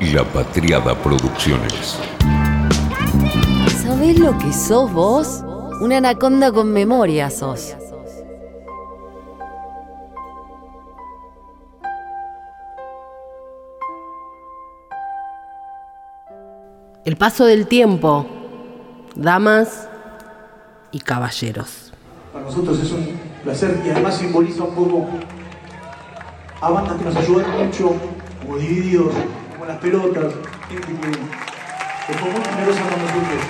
La Patriada Producciones. ¿Sabés lo que sos vos? Una anaconda con memoria sos. El paso del tiempo, damas y caballeros. Para nosotros es un placer y además simboliza un poco a bandas que nos ayudaron mucho, como Divididos, Las Pelotas, gente que, fue muy generosa con nosotros.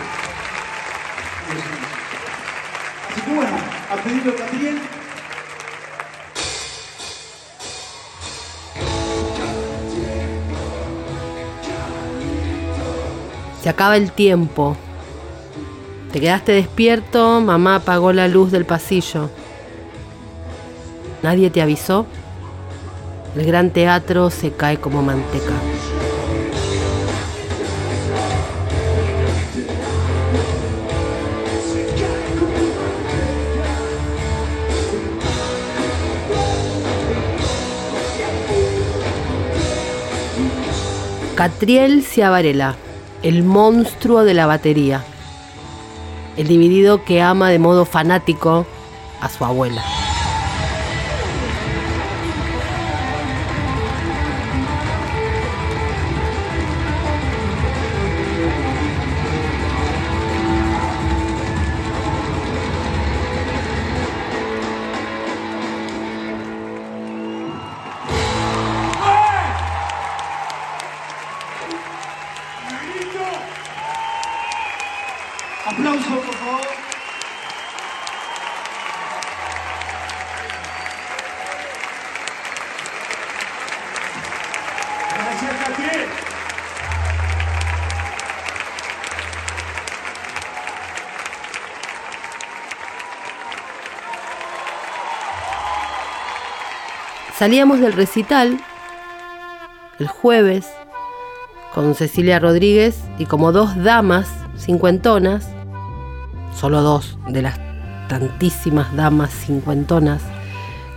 Así que bueno, a pedido Catriel, Se acaba el tiempo. Te quedaste despierto, mamá apagó la luz del pasillo. Nadie te avisó. El gran teatro se cae como manteca. Catriel Ciavarela, el monstruo de la batería. El dividido que ama de modo fanático a su abuela. Salíamos del recital el jueves con Cecilia Rodríguez y como dos damas cincuentonas, solo dos de las tantísimas damas cincuentonas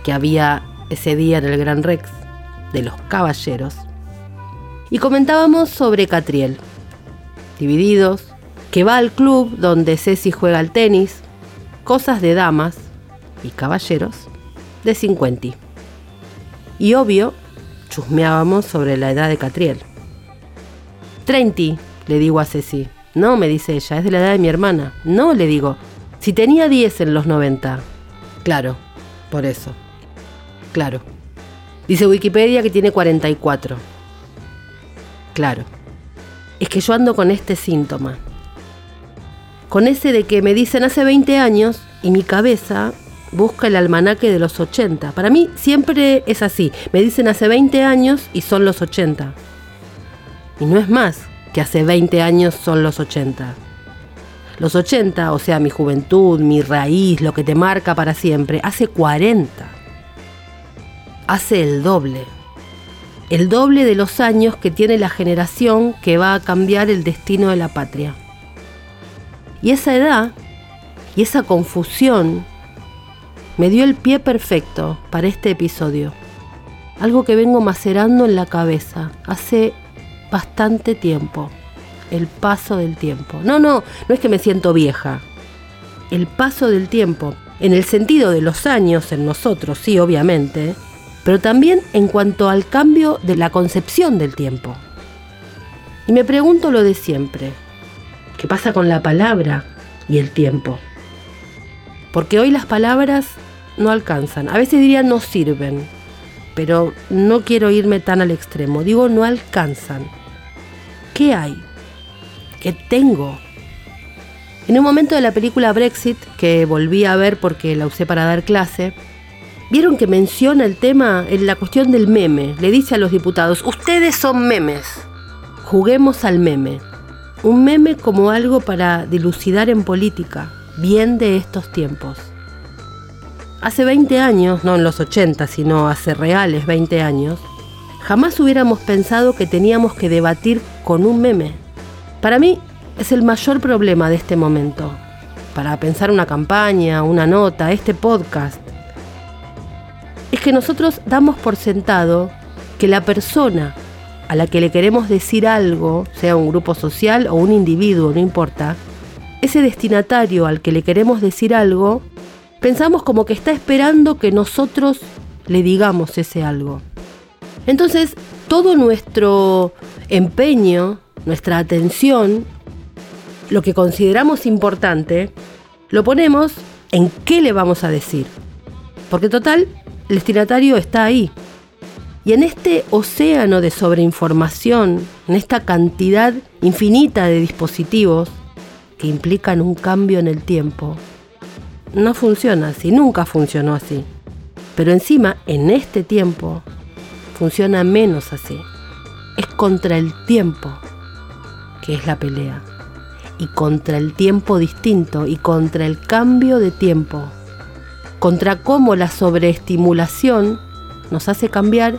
que había ese día en el Gran Rex, de los caballeros, y comentábamos sobre Catriel, divididos, que va al club donde Ceci juega al tenis, cosas de damas y caballeros de cincuenti. Y obvio, chusmeábamos sobre la edad de Catriel. Treinti, le digo a Ceci. No, me dice ella, es de la edad de mi hermana. No, le digo. Si tenía 10 en los 90. Claro, por eso. Claro. Dice Wikipedia que tiene 44. Claro. Es que yo ando con este síntoma. Con ese de que me dicen hace 20 años y mi cabeza busca el almanaque de los 80. Para mí siempre es así. Me dicen hace 20 años y son los 80. Y no es más que hace 20 años son los 80. Los 80, o sea, mi juventud, mi raíz, lo que te marca para siempre, hace 40. Hace el doble. El doble de los años que tiene la generación que va a cambiar el destino de la patria. Y esa edad y esa confusión me dio el pie perfecto para este episodio. Algo que vengo macerando en la cabeza hace bastante tiempo. El paso del tiempo. No, no, no es que me siento vieja. El paso del tiempo, en el sentido de los años en nosotros, sí, obviamente, pero también en cuanto al cambio de la concepción del tiempo. Y me pregunto lo de siempre. ¿Qué pasa con la palabra y el tiempo? Porque hoy las palabras no alcanzan. A veces diría no sirven, pero no quiero irme tan al extremo. Digo no alcanzan. ¿Qué hay? ¿Qué tengo? En un momento de la película Brexit, que volví a ver porque la usé para dar clase, vieron que menciona el tema en la cuestión del meme. Le dice a los diputados, ustedes son memes. Juguemos al meme. Un meme como algo para dilucidar en política, bien de estos tiempos. Hace 20 años, no en los 80, sino hace reales 20 años, jamás hubiéramos pensado que teníamos que debatir con un meme. Para mí es el mayor problema de este momento. Para pensar una campaña, una nota, este podcast. Es que nosotros damos por sentado que la persona a la que le queremos decir algo, sea un grupo social o un individuo, no importa, ese destinatario al que le queremos decir algo, pensamos como que está esperando que nosotros le digamos ese algo. Entonces, todo nuestro empeño, nuestra atención, lo que consideramos importante, lo ponemos en qué le vamos a decir. Porque total, el destinatario está ahí. Y en este océano de sobreinformación, en esta cantidad infinita de dispositivos que implican un cambio en el tiempo, no funciona así, nunca funcionó así. Pero encima, en este tiempo, funciona menos así. Es contra el tiempo que es la pelea. Y contra el tiempo distinto y contra el cambio de tiempo. Contra cómo la sobreestimulación nos hace cambiar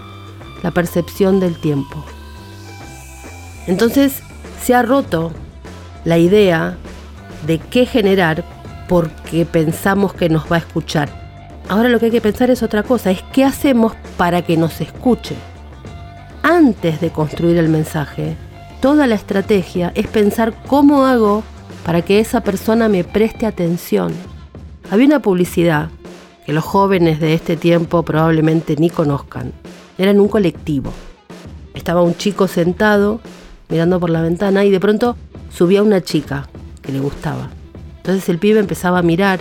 la percepción del tiempo. Entonces se ha roto la idea de qué generar porque pensamos que nos va a escuchar Ahora lo que hay que pensar es otra cosa, es qué hacemos para que nos escuche. Antes de construir el mensaje, toda la estrategia es pensar cómo hago para que esa persona me preste atención. Había una publicidad que los jóvenes de este tiempo probablemente ni conozcan. Era en un colectivo. Estaba un chico sentado mirando por la ventana y de pronto subía una chica que le gustaba. Entonces el pibe empezaba a mirar,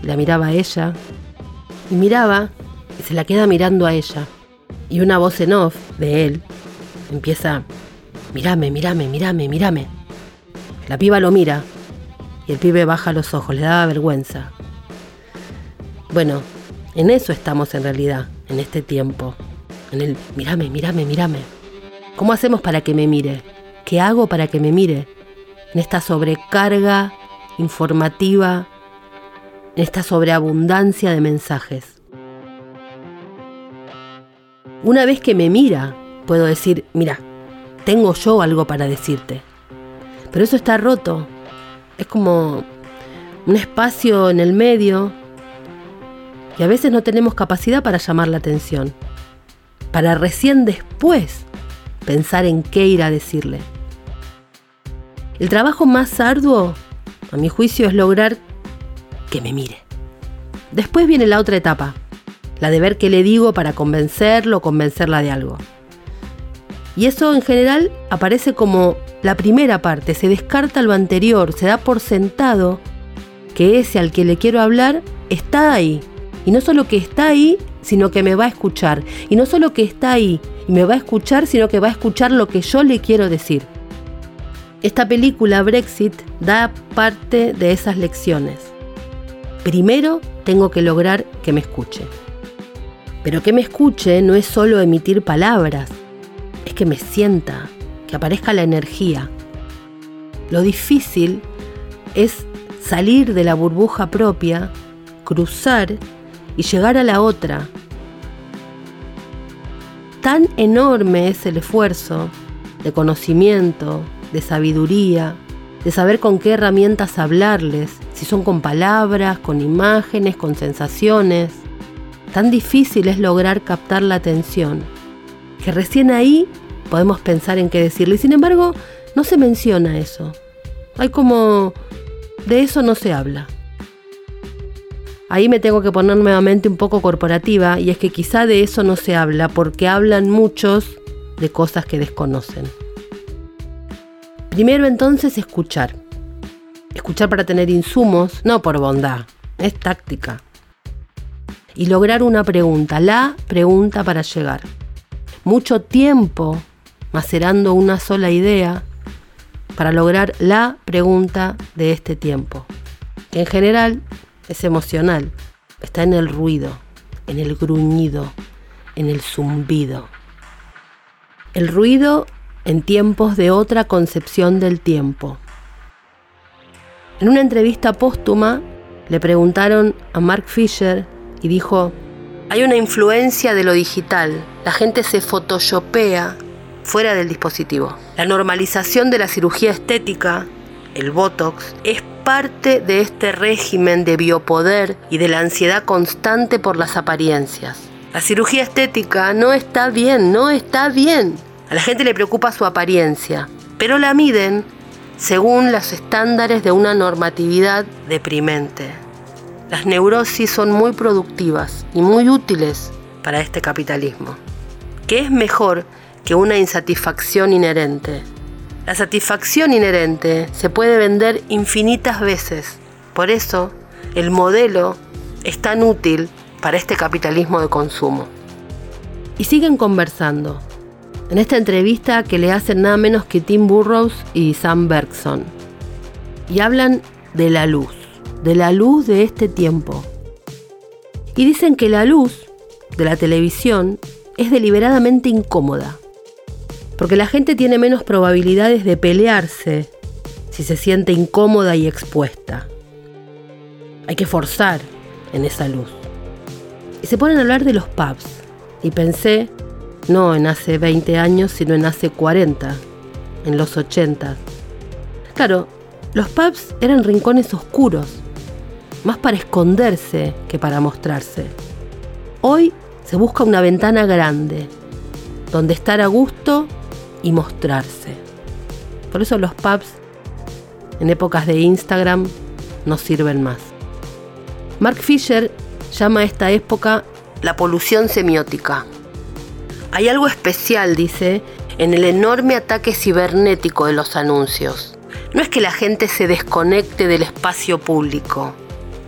la miraba a ella, y miraba y se la queda mirando a ella. Y una voz en off de él empieza, mirame, mirame, mirame, mirame. La piba lo mira y el pibe baja los ojos, le daba vergüenza. Bueno, en eso estamos en realidad, en este tiempo. En el mirame, mirame, mirame. ¿Cómo hacemos para que me mire? ¿Qué hago para que me mire? En esta sobrecarga informativa esta sobreabundancia de mensajes. Una vez que me mira, puedo decir, mira, tengo yo algo para decirte. Pero eso está roto. Es como un espacio en el medio y a veces no tenemos capacidad para llamar la atención. Para recién después pensar en qué ir a decirle. El trabajo más arduo, a mi juicio, es lograr que me mire. Después viene la otra etapa, la de ver qué le digo para convencerlo o convencerla de algo. Y eso en general aparece como la primera parte, se descarta lo anterior, se da por sentado que ese al que le quiero hablar está ahí. Y no solo que está ahí, sino que me va a escuchar. Y no solo que está ahí y me va a escuchar, sino que va a escuchar lo que yo le quiero decir. Esta película Brexit da parte de esas lecciones. Primero tengo que lograr que me escuche. Pero que me escuche no es solo emitir palabras, es que me sienta, que aparezca la energía. Lo difícil es salir de la burbuja propia, cruzar y llegar a la otra. Tan enorme es el esfuerzo de conocimiento, de sabiduría, de saber con qué herramientas hablarles, si son con palabras, con imágenes, con sensaciones. Tan difícil es lograr captar la atención, que recién ahí podemos pensar en qué decirle. Sin embargo, no se menciona eso. Hay como... de eso no se habla. Ahí me tengo que poner nuevamente un poco corporativa y es que quizá de eso no se habla porque hablan muchos de cosas que desconocen. Primero entonces escuchar. Escuchar para tener insumos, no por bondad, es táctica. Y lograr una pregunta, la pregunta para llegar. Mucho tiempo macerando una sola idea para lograr la pregunta de este tiempo. en general es emocional, está en el ruido, en el gruñido, en el zumbido. El ruido en tiempos de otra concepción del tiempo. En una entrevista póstuma le preguntaron a Mark Fisher y dijo, hay una influencia de lo digital, la gente se photoshopea fuera del dispositivo. La normalización de la cirugía estética, el Botox, es parte de este régimen de biopoder y de la ansiedad constante por las apariencias. La cirugía estética no está bien, no está bien. A la gente le preocupa su apariencia, pero la miden según los estándares de una normatividad deprimente. Las neurosis son muy productivas y muy útiles para este capitalismo. ¿Qué es mejor que una insatisfacción inherente? La satisfacción inherente se puede vender infinitas veces. Por eso, el modelo es tan útil para este capitalismo de consumo. Y siguen conversando. En esta entrevista que le hacen nada menos que Tim Burrows y Sam Bergson. Y hablan de la luz, de la luz de este tiempo. Y dicen que la luz de la televisión es deliberadamente incómoda porque la gente tiene menos probabilidades de pelearse si se siente incómoda y expuesta. Hay que forzar en esa luz. Y se ponen a hablar de los pubs. Y pensé, no en hace 20 años, sino en hace 40, en los 80. Claro, los pubs eran rincones oscuros, más para esconderse que para mostrarse. Hoy se busca una ventana grande, donde estar a gusto y mostrarse. Por eso los pubs en épocas de Instagram no sirven más. Mark Fisher llama a esta época la polución semiótica. Hay algo especial, dice, en el enorme ataque cibernético de los anuncios. No es que la gente se desconecte del espacio público,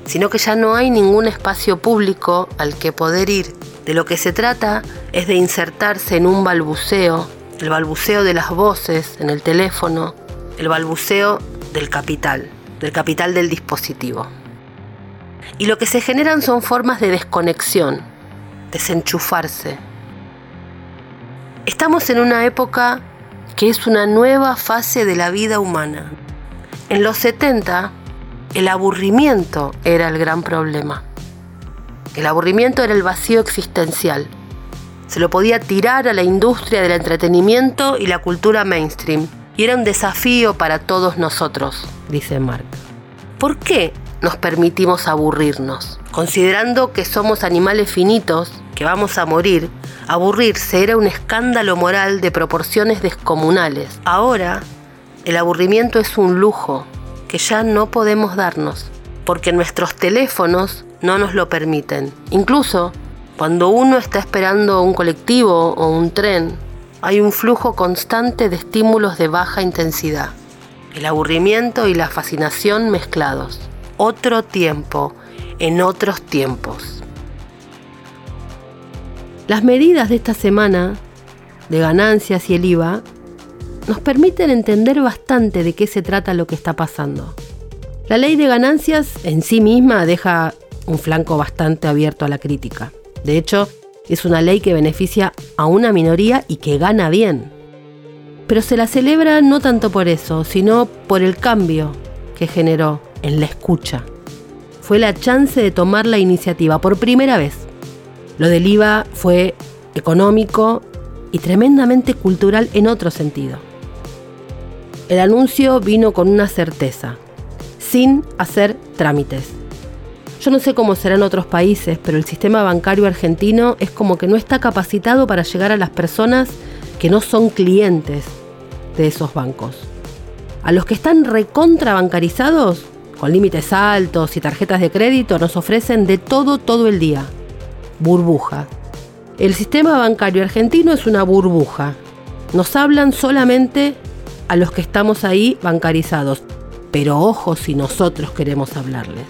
sino que ya no hay ningún espacio público al que poder ir. De lo que se trata es de insertarse en un balbuceo el balbuceo de las voces en el teléfono, el balbuceo del capital, del capital del dispositivo. Y lo que se generan son formas de desconexión, desenchufarse. Estamos en una época que es una nueva fase de la vida humana. En los 70, el aburrimiento era el gran problema. El aburrimiento era el vacío existencial se lo podía tirar a la industria del entretenimiento y la cultura mainstream. Y era un desafío para todos nosotros, dice Mark. ¿Por qué nos permitimos aburrirnos? Considerando que somos animales finitos, que vamos a morir, aburrirse era un escándalo moral de proporciones descomunales. Ahora, el aburrimiento es un lujo que ya no podemos darnos, porque nuestros teléfonos no nos lo permiten. Incluso cuando uno está esperando un colectivo o un tren, hay un flujo constante de estímulos de baja intensidad. El aburrimiento y la fascinación mezclados. Otro tiempo en otros tiempos. Las medidas de esta semana de ganancias y el IVA nos permiten entender bastante de qué se trata lo que está pasando. La ley de ganancias en sí misma deja un flanco bastante abierto a la crítica. De hecho, es una ley que beneficia a una minoría y que gana bien. Pero se la celebra no tanto por eso, sino por el cambio que generó en la escucha. Fue la chance de tomar la iniciativa por primera vez. Lo del IVA fue económico y tremendamente cultural en otro sentido. El anuncio vino con una certeza, sin hacer trámites. Yo no sé cómo será en otros países, pero el sistema bancario argentino es como que no está capacitado para llegar a las personas que no son clientes de esos bancos. A los que están recontrabancarizados, con límites altos y tarjetas de crédito, nos ofrecen de todo todo el día. Burbuja. El sistema bancario argentino es una burbuja. Nos hablan solamente a los que estamos ahí bancarizados. Pero ojo si nosotros queremos hablarles.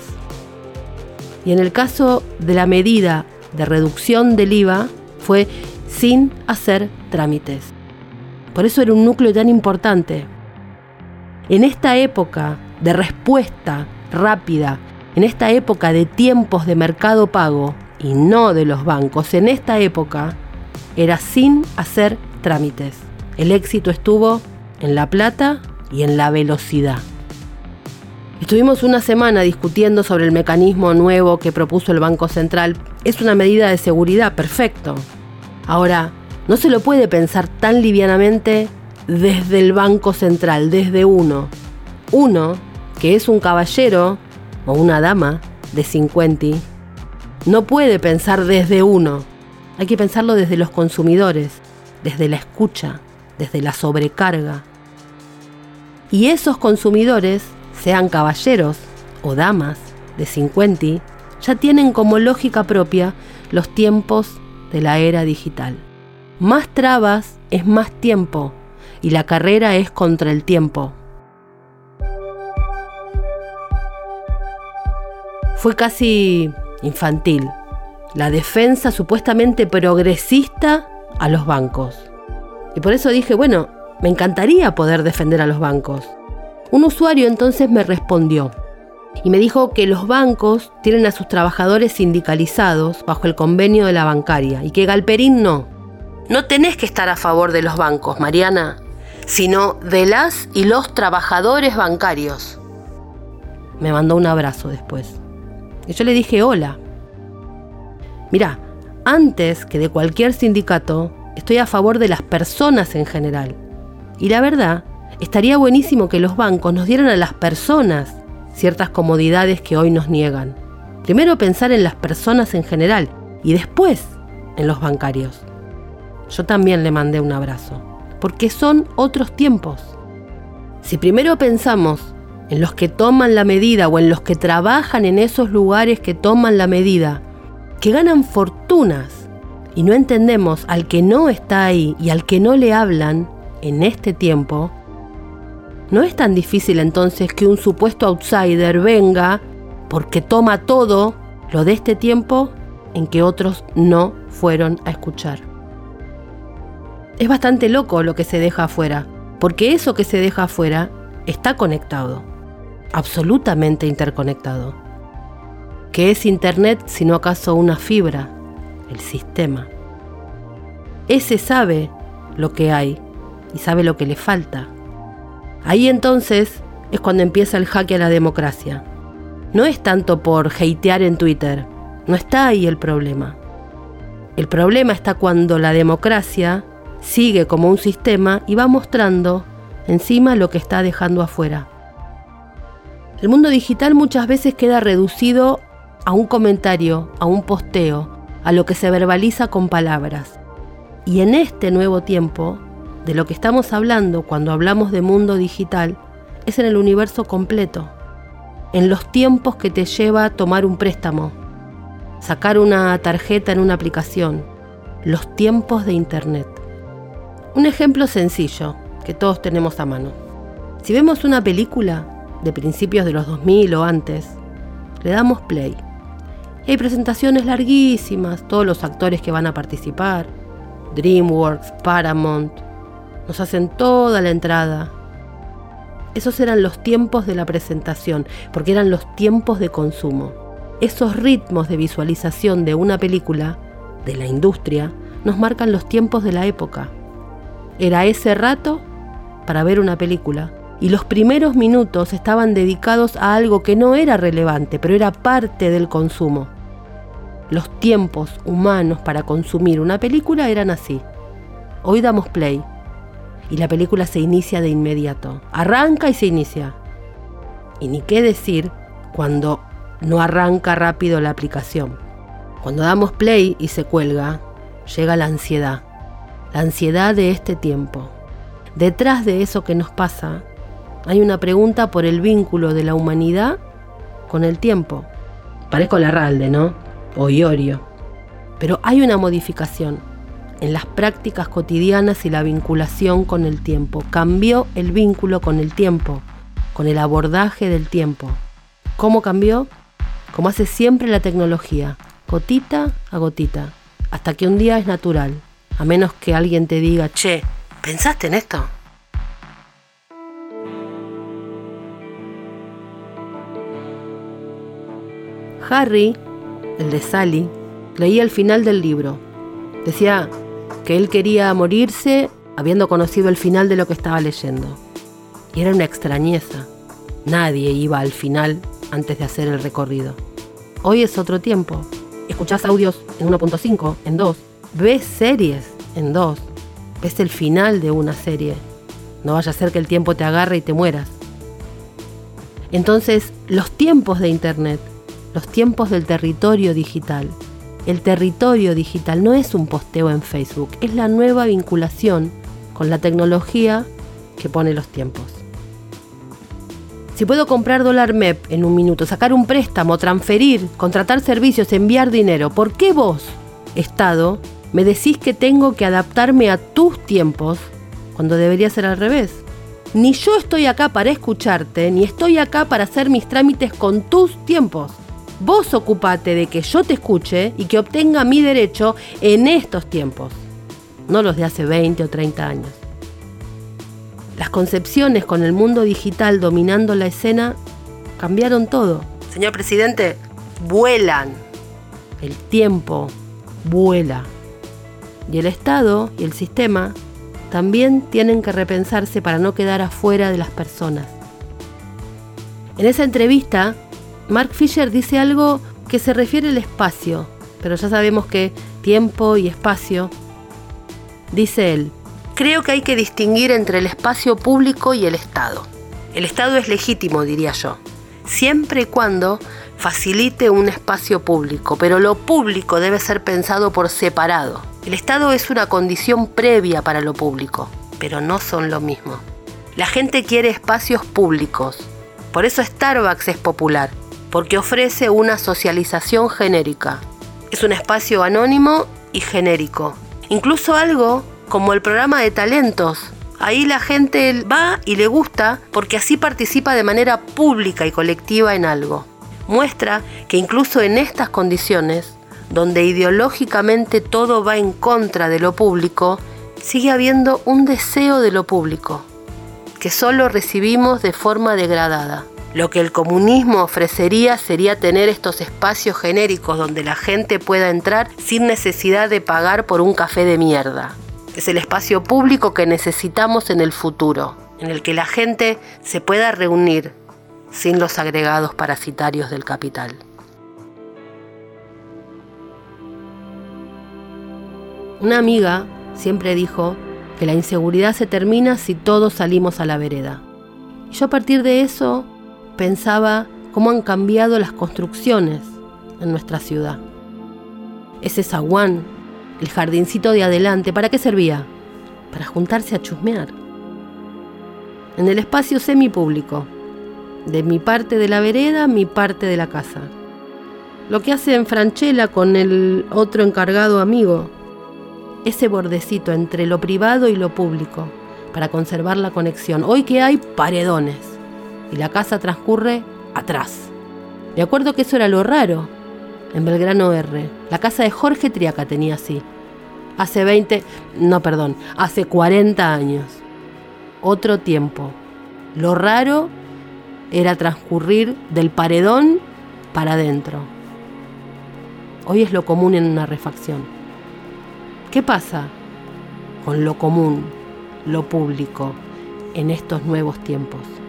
Y en el caso de la medida de reducción del IVA fue sin hacer trámites. Por eso era un núcleo tan importante. En esta época de respuesta rápida, en esta época de tiempos de mercado pago y no de los bancos, en esta época era sin hacer trámites. El éxito estuvo en la plata y en la velocidad. Estuvimos una semana discutiendo sobre el mecanismo nuevo que propuso el Banco Central. Es una medida de seguridad, perfecto. Ahora, no se lo puede pensar tan livianamente desde el Banco Central, desde uno. Uno, que es un caballero o una dama de 50, no puede pensar desde uno. Hay que pensarlo desde los consumidores, desde la escucha, desde la sobrecarga. Y esos consumidores, sean caballeros o damas de 50, ya tienen como lógica propia los tiempos de la era digital. Más trabas es más tiempo y la carrera es contra el tiempo. Fue casi infantil la defensa supuestamente progresista a los bancos. Y por eso dije, bueno, me encantaría poder defender a los bancos. Un usuario entonces me respondió y me dijo que los bancos tienen a sus trabajadores sindicalizados bajo el convenio de la bancaria y que Galperín no. No tenés que estar a favor de los bancos, Mariana, sino de las y los trabajadores bancarios. Me mandó un abrazo después. Y yo le dije hola. Mira, antes que de cualquier sindicato, estoy a favor de las personas en general. Y la verdad, estaría buenísimo que los bancos nos dieran a las personas ciertas comodidades que hoy nos niegan. Primero pensar en las personas en general y después en los bancarios. Yo también le mandé un abrazo, porque son otros tiempos. Si primero pensamos en los que toman la medida o en los que trabajan en esos lugares que toman la medida, que ganan fortunas, y no entendemos al que no está ahí y al que no le hablan en este tiempo, no es tan difícil entonces que un supuesto outsider venga porque toma todo lo de este tiempo en que otros no fueron a escuchar. Es bastante loco lo que se deja afuera, porque eso que se deja afuera está conectado, absolutamente interconectado. ¿Qué es Internet sino acaso una fibra? El sistema. Ese sabe lo que hay y sabe lo que le falta. Ahí entonces es cuando empieza el jaque a la democracia. No es tanto por hatear en Twitter, no está ahí el problema. El problema está cuando la democracia sigue como un sistema y va mostrando encima lo que está dejando afuera. El mundo digital muchas veces queda reducido a un comentario, a un posteo, a lo que se verbaliza con palabras. Y en este nuevo tiempo, de lo que estamos hablando cuando hablamos de mundo digital es en el universo completo, en los tiempos que te lleva a tomar un préstamo, sacar una tarjeta en una aplicación, los tiempos de Internet. Un ejemplo sencillo que todos tenemos a mano. Si vemos una película de principios de los 2000 o antes, le damos play. hay presentaciones larguísimas, todos los actores que van a participar, DreamWorks, Paramount, nos hacen toda la entrada. Esos eran los tiempos de la presentación, porque eran los tiempos de consumo. Esos ritmos de visualización de una película, de la industria, nos marcan los tiempos de la época. Era ese rato para ver una película y los primeros minutos estaban dedicados a algo que no era relevante, pero era parte del consumo. Los tiempos humanos para consumir una película eran así. Hoy damos play, y la película se inicia de inmediato. Arranca y se inicia. Y ni qué decir cuando no arranca rápido la aplicación. Cuando damos play y se cuelga, llega la ansiedad. La ansiedad de este tiempo. Detrás de eso que nos pasa, hay una pregunta por el vínculo de la humanidad con el tiempo. Parezco Larralde, ¿no? O Iorio. Pero hay una modificación en las prácticas cotidianas y la vinculación con el tiempo. Cambió el vínculo con el tiempo, con el abordaje del tiempo. ¿Cómo cambió? Como hace siempre la tecnología, gotita a gotita, hasta que un día es natural, a menos que alguien te diga, che, ¿pensaste en esto? Harry, el de Sally, leía el final del libro. Decía, que él quería morirse habiendo conocido el final de lo que estaba leyendo. Y era una extrañeza. Nadie iba al final antes de hacer el recorrido. Hoy es otro tiempo. Escuchás audios en 1.5, en 2. Ves series en 2. Ves el final de una serie. No vaya a ser que el tiempo te agarre y te mueras. Entonces, los tiempos de Internet, los tiempos del territorio digital, el territorio digital no es un posteo en Facebook, es la nueva vinculación con la tecnología que pone los tiempos. Si puedo comprar dólar MEP en un minuto, sacar un préstamo, transferir, contratar servicios, enviar dinero, ¿por qué vos, Estado, me decís que tengo que adaptarme a tus tiempos cuando debería ser al revés? Ni yo estoy acá para escucharte, ni estoy acá para hacer mis trámites con tus tiempos. Vos ocupate de que yo te escuche y que obtenga mi derecho en estos tiempos, no los de hace 20 o 30 años. Las concepciones con el mundo digital dominando la escena cambiaron todo. Señor presidente, vuelan. El tiempo vuela. Y el Estado y el sistema también tienen que repensarse para no quedar afuera de las personas. En esa entrevista, Mark Fisher dice algo que se refiere al espacio, pero ya sabemos que tiempo y espacio. Dice él, creo que hay que distinguir entre el espacio público y el Estado. El Estado es legítimo, diría yo, siempre y cuando facilite un espacio público, pero lo público debe ser pensado por separado. El Estado es una condición previa para lo público, pero no son lo mismo. La gente quiere espacios públicos, por eso Starbucks es popular, porque ofrece una socialización genérica. Es un espacio anónimo y genérico. Incluso algo como el programa de talentos. Ahí la gente va y le gusta porque así participa de manera pública y colectiva en algo. Muestra que incluso en estas condiciones, donde ideológicamente todo va en contra de lo público, sigue habiendo un deseo de lo público, que solo recibimos de forma degradada. Lo que el comunismo ofrecería sería tener estos espacios genéricos donde la gente pueda entrar sin necesidad de pagar por un café de mierda. Es el espacio público que necesitamos en el futuro, en el que la gente se pueda reunir sin los agregados parasitarios del capital. Una amiga siempre dijo que la inseguridad se termina si todos salimos a la vereda. Y yo a partir de eso pensaba cómo han cambiado las construcciones en nuestra ciudad. Ese zaguán, el jardincito de adelante, ¿para qué servía? Para juntarse a chusmear. En el espacio semipúblico, de mi parte de la vereda, mi parte de la casa. Lo que hace en Franchella con el otro encargado amigo, ese bordecito entre lo privado y lo público, para conservar la conexión. Hoy que hay paredones y la casa transcurre atrás. Me acuerdo que eso era lo raro en Belgrano R. La casa de Jorge Triaca tenía así. Hace 20, no, perdón, hace 40 años. Otro tiempo. Lo raro era transcurrir del paredón para adentro. Hoy es lo común en una refacción. ¿Qué pasa con lo común, lo público, en estos nuevos tiempos?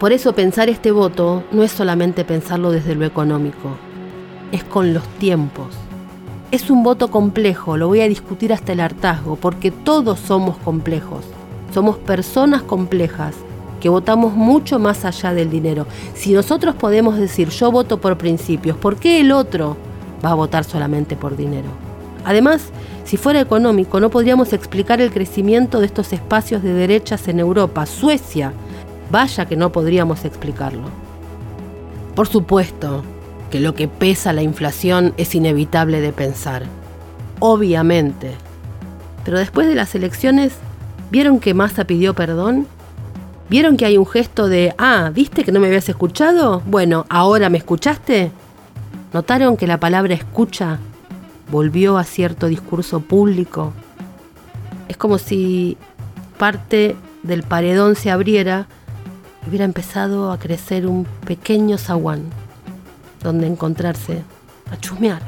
Por eso pensar este voto no es solamente pensarlo desde lo económico, es con los tiempos. Es un voto complejo, lo voy a discutir hasta el hartazgo, porque todos somos complejos. Somos personas complejas que votamos mucho más allá del dinero. Si nosotros podemos decir yo voto por principios, ¿por qué el otro va a votar solamente por dinero? Además, si fuera económico, no podríamos explicar el crecimiento de estos espacios de derechas en Europa. Suecia Vaya que no podríamos explicarlo. Por supuesto que lo que pesa la inflación es inevitable de pensar. Obviamente. Pero después de las elecciones, ¿vieron que Massa pidió perdón? ¿Vieron que hay un gesto de, ah, ¿viste que no me habías escuchado? Bueno, ¿ahora me escuchaste? ¿Notaron que la palabra escucha volvió a cierto discurso público? Es como si parte del paredón se abriera hubiera empezado a crecer un pequeño zaguán donde encontrarse a chusmear.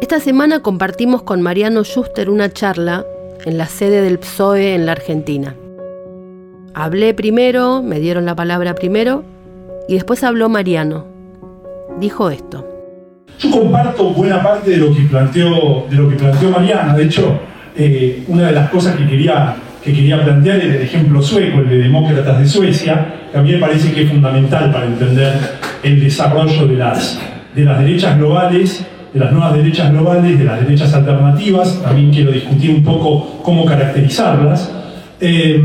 Esta semana compartimos con Mariano Schuster una charla en la sede del PSOE en la Argentina. Hablé primero, me dieron la palabra primero, y después habló Mariano. Dijo esto. Yo comparto buena parte de lo que planteó, de lo que planteó Mariana. De hecho, eh, una de las cosas que quería, que quería plantear era el ejemplo sueco, el de demócratas de Suecia, que a mí me parece que es fundamental para entender el desarrollo de las, de las derechas globales, de las nuevas derechas globales, de las derechas alternativas, también quiero discutir un poco cómo caracterizarlas, eh,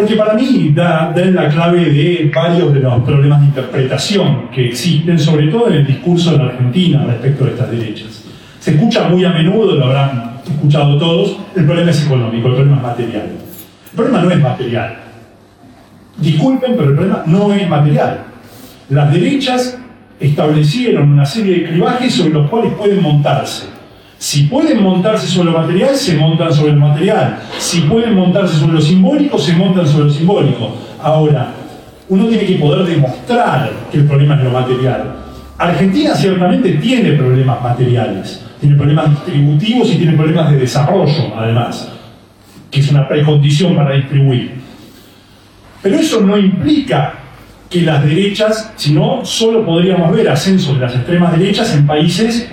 porque para mí da, da la clave de varios de los problemas de interpretación que existen, sobre todo en el discurso de la Argentina respecto de estas derechas. Se escucha muy a menudo, lo habrán escuchado todos, el problema es económico, el problema es material. El problema no es material. Disculpen, pero el problema no es material. Las derechas establecieron una serie de clivajes sobre los cuales pueden montarse. Si pueden montarse sobre lo material, se montan sobre lo material. Si pueden montarse sobre lo simbólico, se montan sobre lo simbólico. Ahora, uno tiene que poder demostrar que el problema es lo material. Argentina ciertamente tiene problemas materiales, tiene problemas distributivos y tiene problemas de desarrollo, además, que es una precondición para distribuir. Pero eso no implica que las derechas, sino solo podríamos ver ascenso de las extremas derechas en países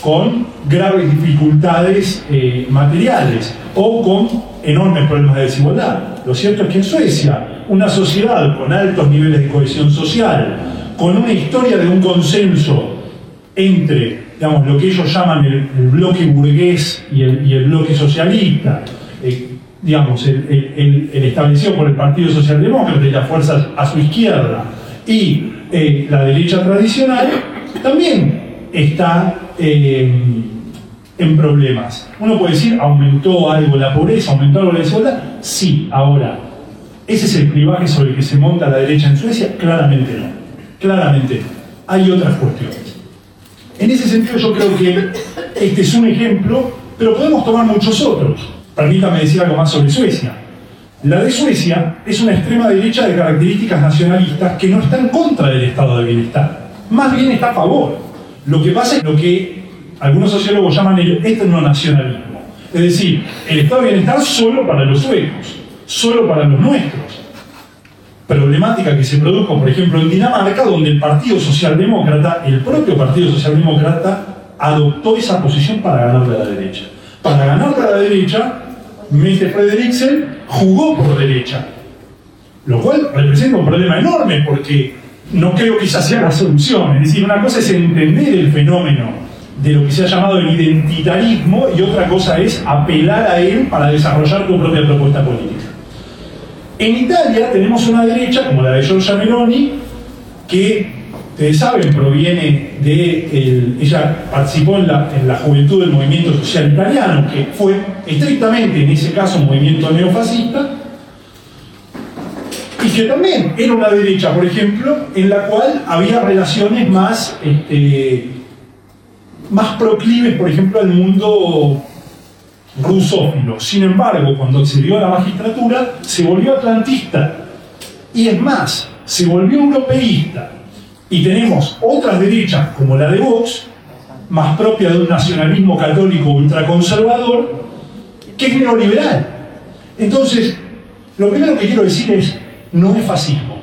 con graves dificultades eh, materiales o con enormes problemas de desigualdad. Lo cierto es que en Suecia, una sociedad con altos niveles de cohesión social, con una historia de un consenso entre digamos, lo que ellos llaman el, bloque burgués y el, bloque socialista, eh, digamos, el, establecido por el Partido Socialdemócrata y las fuerzas a su izquierda, y eh, la derecha tradicional, también está eh, en problemas. Uno puede decir, ¿aumentó algo la pobreza? ¿Aumentó algo la desigualdad? Sí, ahora. ¿Ese es el clivaje sobre el que se monta la derecha en Suecia? Claramente no. Claramente. Hay otras cuestiones. En ese sentido yo creo que este es un ejemplo, pero podemos tomar muchos otros. Permítame decir algo más sobre Suecia. La de Suecia es una extrema derecha de características nacionalistas que no está en contra del estado de bienestar, más bien está a favor. Lo que pasa es lo que algunos sociólogos llaman el etnonacionalismo. Es decir, el estado de bienestar solo para los suecos, solo para los nuestros. Problemática que se produjo, por ejemplo, en Dinamarca, donde el Partido Socialdemócrata, el propio Partido Socialdemócrata, adoptó esa posición para ganarle a la derecha. Para ganarle a la derecha, Mette Frederiksen jugó por derecha, lo cual representa un problema enorme porque no creo que esa sea la solución. Es decir, una cosa es entender el fenómeno de lo que se ha llamado el identitarismo y otra cosa es apelar a él para desarrollar tu propia propuesta política. En Italia tenemos una derecha, como la de Giorgia Meloni, que, ustedes saben, proviene de... ella participó en la, en la juventud del movimiento social italiano, que fue estrictamente en ese caso un movimiento neofascista, y que también era una derecha, por ejemplo, en la cual había relaciones más, este, más proclives, por ejemplo, al mundo rusófilo. Sin embargo, cuando accedió a la magistratura, se volvió atlantista. Y es más, se volvió europeísta. Y tenemos otras derechas, como la de Vox, más propia de un nacionalismo católico ultraconservador, que es neoliberal. Entonces, lo primero que quiero decir es, no es fascismo.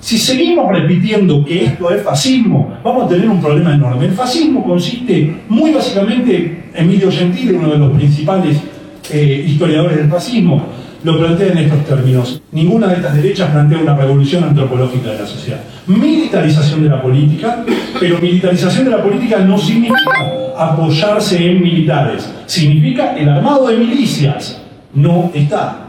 Si seguimos repitiendo que esto es fascismo, vamos a tener un problema enorme. El fascismo consiste muy básicamente, Emilio Gentile, uno de los principales eh, historiadores del fascismo, lo plantea en estos términos. Ninguna de estas derechas plantea una revolución antropológica de la sociedad. Militarización de la política, pero militarización de la política no significa apoyarse en militares, significa el armado de milicias. No está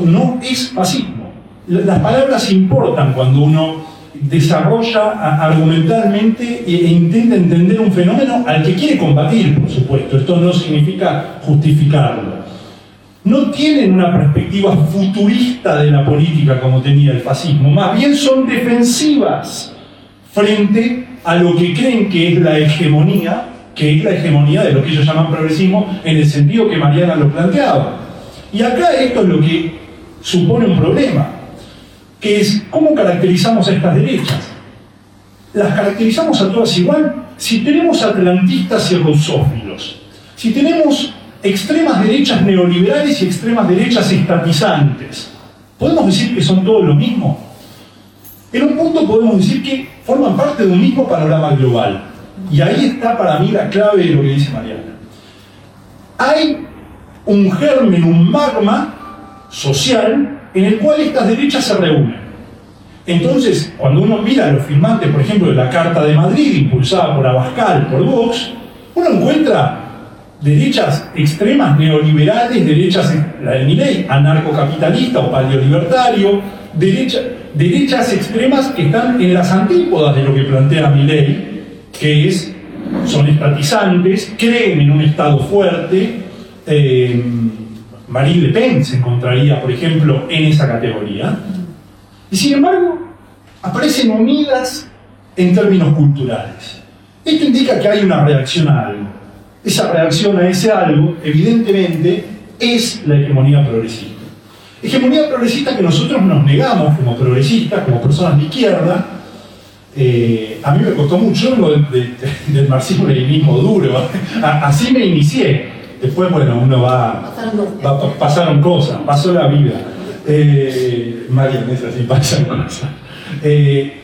no es fascismo. Las palabras importan cuando uno desarrolla argumentalmente e intenta entender un fenómeno al que quiere combatir, por supuesto. Esto no significa justificarlo. No tienen una perspectiva futurista de la política como tenía el fascismo, más bien son defensivas frente a lo que creen que es la hegemonía, que es la hegemonía de lo que ellos llaman progresismo en el sentido que Mariana lo planteaba. Y acá esto es lo que supone un problema, que es cómo caracterizamos a estas derechas. ¿Las caracterizamos a todas igual? Si tenemos atlantistas y rusófilos, si tenemos extremas derechas neoliberales y extremas derechas estatizantes, ¿podemos decir que son todos lo mismo? En un punto podemos decir que forman parte de un mismo panorama global. Y ahí está para mí la clave de lo que dice Mariana. Hay un germen, un magma social en el cual estas derechas se reúnen. Entonces, cuando uno mira los firmantes, por ejemplo, de la Carta de Madrid, impulsada por Abascal, por Vox, uno encuentra derechas extremas neoliberales, derechas, la de Milei, anarcocapitalista o paleolibertario, derecha, derechas extremas que están en las antípodas de lo que plantea Milei, que es, son estatizantes, creen en un Estado fuerte. Eh, Marine Le Pen se encontraría, por ejemplo, en esa categoría. Y sin embargo, aparecen unidas en términos culturales. Esto indica que hay una reacción a algo. Esa reacción a ese algo, evidentemente, es la hegemonía progresista. Hegemonía progresista que nosotros nos negamos como progresistas, como personas de izquierda. Eh, a mí me costó mucho, lo del marxismo-leninismo duro. Así me inicié. Después, bueno, uno va. Pasaron, cosas, pasó la vida. Eh, María, es así, pasan cosas. Eh,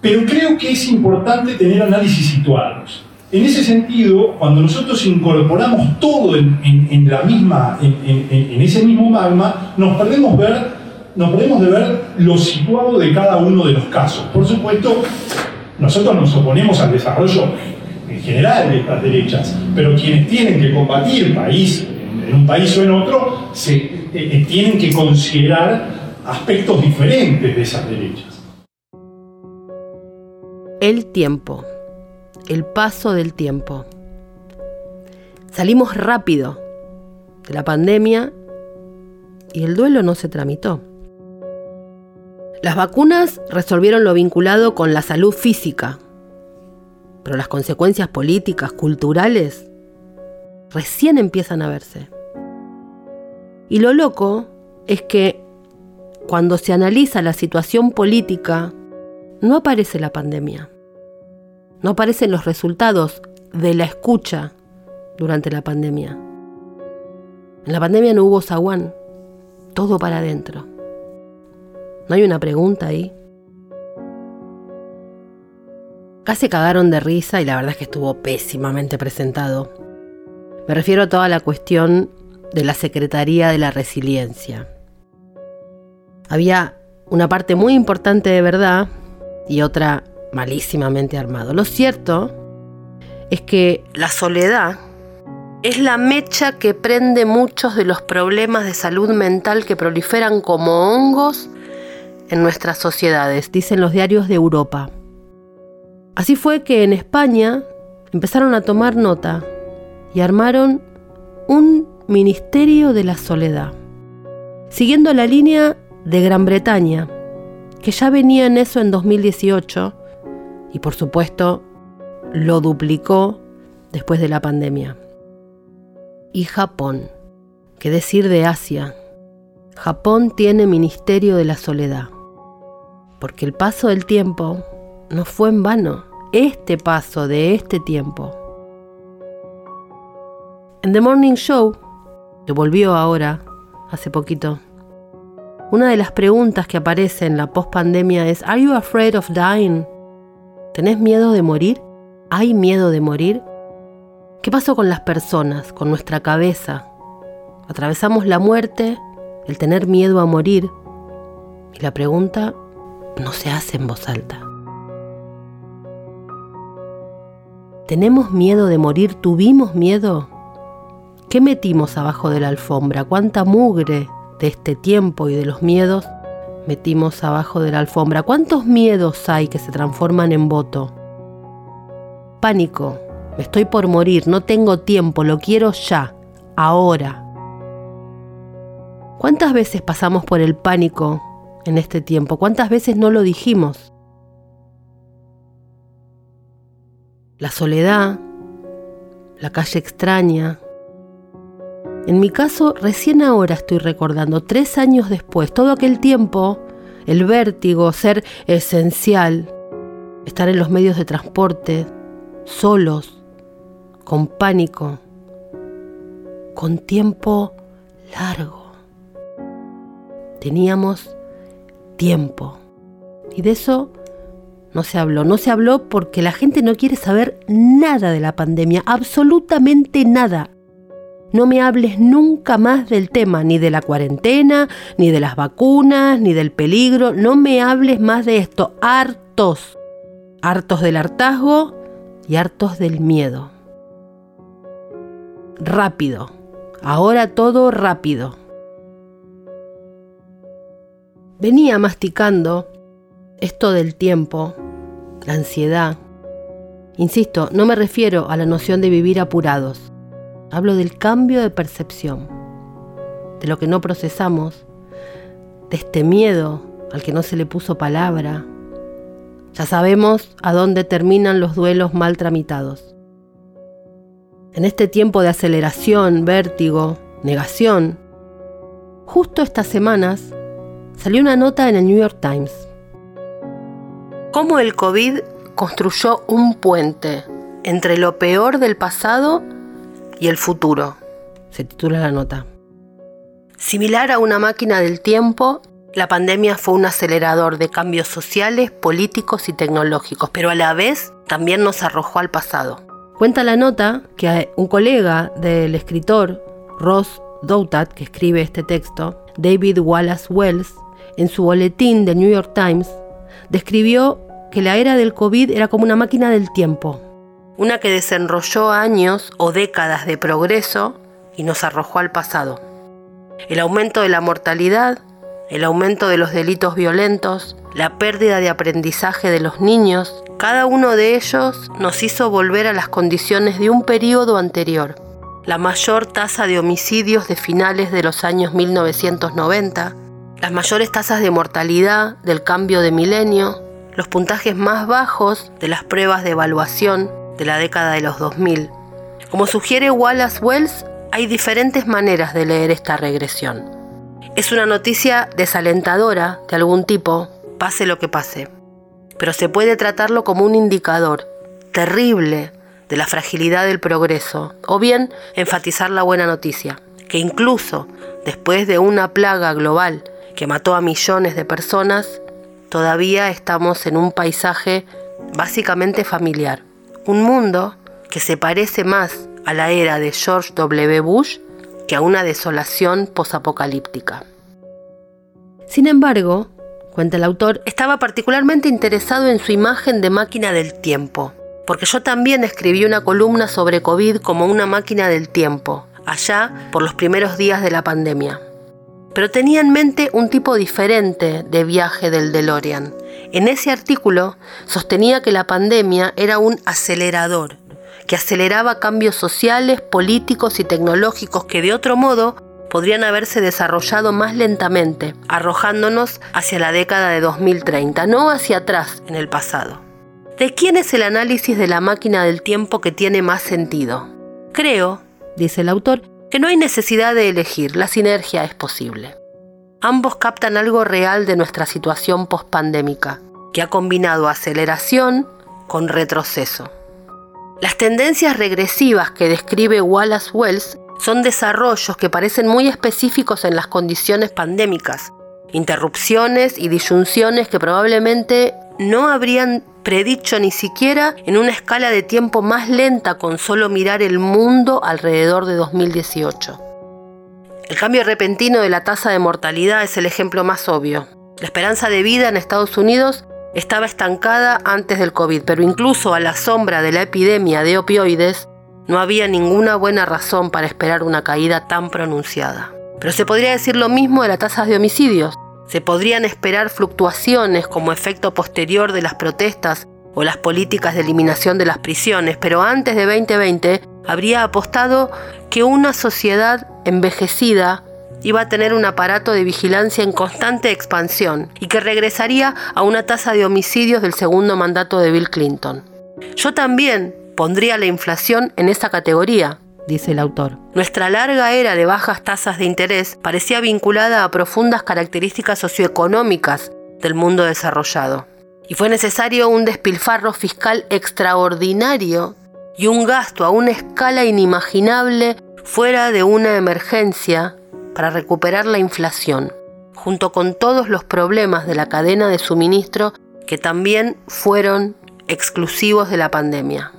pero creo que es importante tener análisis situados. En ese sentido, cuando nosotros incorporamos todo en, la misma, en, ese mismo magma, nos perdemos, ver, nos perdemos de ver lo situado de cada uno de los casos. Por supuesto, nosotros nos oponemos al desarrollo en general de estas derechas, pero quienes tienen que combatir país, en un país o en otro, se, eh, eh, tienen que considerar aspectos diferentes de esas derechas. El tiempo, el paso del tiempo. Salimos rápido de la pandemia y el duelo no se tramitó. Las vacunas resolvieron lo vinculado con la salud física, pero las consecuencias políticas, culturales, recién empiezan a verse. Y lo loco es que cuando se analiza la situación política, no aparece la pandemia. No aparecen los resultados de la escucha durante la pandemia. En la pandemia no hubo zaguán, todo para adentro. ¿No hay una pregunta ahí? Casi cagaron de risa y la verdad es que estuvo pésimamente presentado. Me refiero a toda la cuestión de la Secretaría de la Resiliencia. Había una parte muy importante de verdad y otra malísimamente armado. Lo cierto es que la soledad es la mecha que prende muchos de los problemas de salud mental que proliferan como hongos en nuestras sociedades, dicen los diarios de Europa. Así fue que en España empezaron a tomar nota y armaron un Ministerio de la Soledad, siguiendo la línea de Gran Bretaña, que ya venía en eso en 2018 y por supuesto lo duplicó después de la pandemia. Y Japón, qué decir de Asia, Japón tiene Ministerio de la Soledad, porque el paso del tiempo no fue en vano este paso de este tiempo. En The Morning Show, que volvió ahora, hace poquito, una de las preguntas que aparece en la post-pandemia es, ¿Are you afraid of dying? ¿Tenés miedo de morir? ¿Hay miedo de morir? ¿Qué pasó con las personas, con nuestra cabeza? Atravesamos la muerte, el tener miedo a morir, y la pregunta no se hace en voz alta. ¿Tenemos miedo de morir? ¿Tuvimos miedo? ¿Qué metimos abajo de la alfombra? ¿Cuánta mugre de este tiempo y de los miedos metimos abajo de la alfombra? ¿Cuántos miedos hay que se transforman en voto? Pánico, estoy por morir, no tengo tiempo, lo quiero ya, ahora. ¿Cuántas veces pasamos por el pánico en este tiempo? ¿Cuántas veces no lo dijimos? La soledad, la calle extraña. En mi caso, recién ahora estoy recordando, tres años después, todo aquel tiempo, el vértigo, ser esencial, estar en los medios de transporte, solos, con pánico, con tiempo largo. Teníamos tiempo. Y de eso no se habló. No se habló porque la gente no quiere saber nada de la pandemia, absolutamente nada. no me hables nunca más del tema, ni de la cuarentena, ni de las vacunas, ni del peligro, no me hables más de esto, hartos, hartos del hartazgo y hartos del miedo. Rápido, ahora todo rápido. Venía masticando esto del tiempo, ansiedad. Insisto, no me refiero a la noción de vivir apurados. Hablo del cambio de percepción, de lo que no procesamos, de este miedo al que no se le puso palabra. Ya sabemos a dónde terminan los duelos mal tramitados. En este tiempo de aceleración, vértigo, negación, justo estas semanas salió una nota en el New York Times. Cómo el COVID construyó un puente entre lo peor del pasado y el futuro, se titula la nota. Similar a una máquina del tiempo, la pandemia fue un acelerador de cambios sociales, políticos y tecnológicos, pero a la vez también nos arrojó al pasado. Cuenta la nota que un colega del escritor, Ross Doutat, que escribe este texto, David Wallace Wells, en su boletín de New York Times, describió que la era del COVID era como una máquina del tiempo, una que desenrolló años o décadas de progreso y nos arrojó al pasado. El aumento de la mortalidad, el aumento de los delitos violentos, la pérdida de aprendizaje de los niños, cada uno de ellos nos hizo volver a las condiciones de un periodo anterior. La mayor tasa de homicidios de finales de los años 1990, las mayores tasas de mortalidad del cambio de milenio, los puntajes más bajos de las pruebas de evaluación de la década de los 2000. Como sugiere Wallace Wells, hay diferentes maneras de leer esta regresión. Es una noticia desalentadora de algún tipo, pase lo que pase, pero se puede tratarlo como un indicador terrible de la fragilidad del progreso, o bien enfatizar la buena noticia, que incluso después de una plaga global que mató a millones de personas, todavía estamos en un paisaje básicamente familiar. Un mundo que se parece más a la era de George W. Bush que a una desolación posapocalíptica. Sin embargo, cuenta el autor, estaba particularmente interesado en su imagen de máquina del tiempo, porque yo también escribí una columna sobre COVID como una máquina del tiempo, allá por los primeros días de la pandemia pero tenía en mente un tipo diferente de viaje del DeLorean. En ese artículo sostenía que la pandemia era un acelerador, que aceleraba cambios sociales, políticos y tecnológicos que de otro modo podrían haberse desarrollado más lentamente, arrojándonos hacia la década de 2030, no hacia atrás en el pasado. ¿De quién es el análisis de la máquina del tiempo que tiene más sentido? Creo, dice el autor, que no hay necesidad de elegir, la sinergia es posible. Ambos captan algo real de nuestra situación pospandémica, que ha combinado aceleración con retroceso. Las tendencias regresivas que describe Wallace Wells son desarrollos que parecen muy específicos en las condiciones pandémicas, interrupciones y disyunciones que probablemente no habrían predicho ni siquiera en una escala de tiempo más lenta con solo mirar el mundo alrededor de 2018. El cambio repentino de la tasa de mortalidad es el ejemplo más obvio. La esperanza de vida en Estados Unidos estaba estancada antes del COVID, pero incluso a la sombra de la epidemia de opioides, no había ninguna buena razón para esperar una caída tan pronunciada. Pero se podría decir lo mismo de las tasas de homicidios. Se podrían esperar fluctuaciones como efecto posterior de las protestas o las políticas de eliminación de las prisiones, pero antes de 2020 habría apostado que una sociedad envejecida iba a tener un aparato de vigilancia en constante expansión y que regresaría a una tasa de homicidios del segundo mandato de Bill Clinton. Yo también pondría la inflación en esa categoría, dice el autor. Nuestra larga era de bajas tasas de interés parecía vinculada a profundas características socioeconómicas del mundo desarrollado. Y fue necesario un despilfarro fiscal extraordinario y un gasto a una escala inimaginable fuera de una emergencia para recuperar la inflación, junto con todos los problemas de la cadena de suministro que también fueron exclusivos de la pandemia.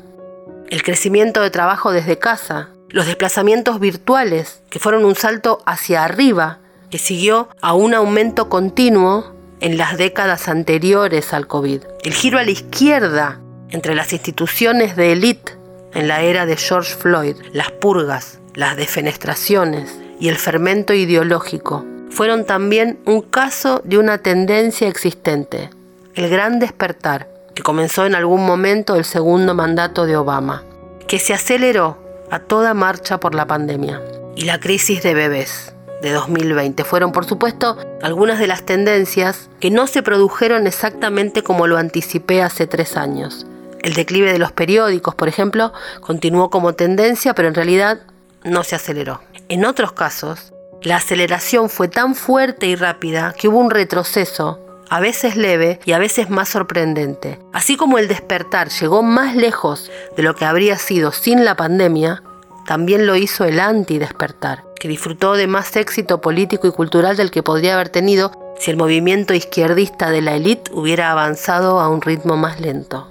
El crecimiento de trabajo desde casa, los desplazamientos virtuales, que fueron un salto hacia arriba, que siguió a un aumento continuo en las décadas anteriores al COVID. El giro a la izquierda entre las instituciones de élite en la era de George Floyd, las purgas, las defenestraciones y el fermento ideológico fueron también un caso de una tendencia existente, el gran despertar, que comenzó en algún momento del segundo mandato de Obama, que se aceleró a toda marcha por la pandemia y la crisis de bebés de 2020. Fueron, por supuesto, algunas de las tendencias que no se produjeron exactamente como lo anticipé hace tres años. El declive de los periódicos, por ejemplo, continuó como tendencia, pero en realidad no se aceleró. En otros casos, la aceleración fue tan fuerte y rápida que hubo un retroceso, a veces leve y a veces más sorprendente. Así como el despertar llegó más lejos de lo que habría sido sin la pandemia, también lo hizo el anti-despertar, que disfrutó de más éxito político y cultural del que podría haber tenido si el movimiento izquierdista de la élite hubiera avanzado a un ritmo más lento.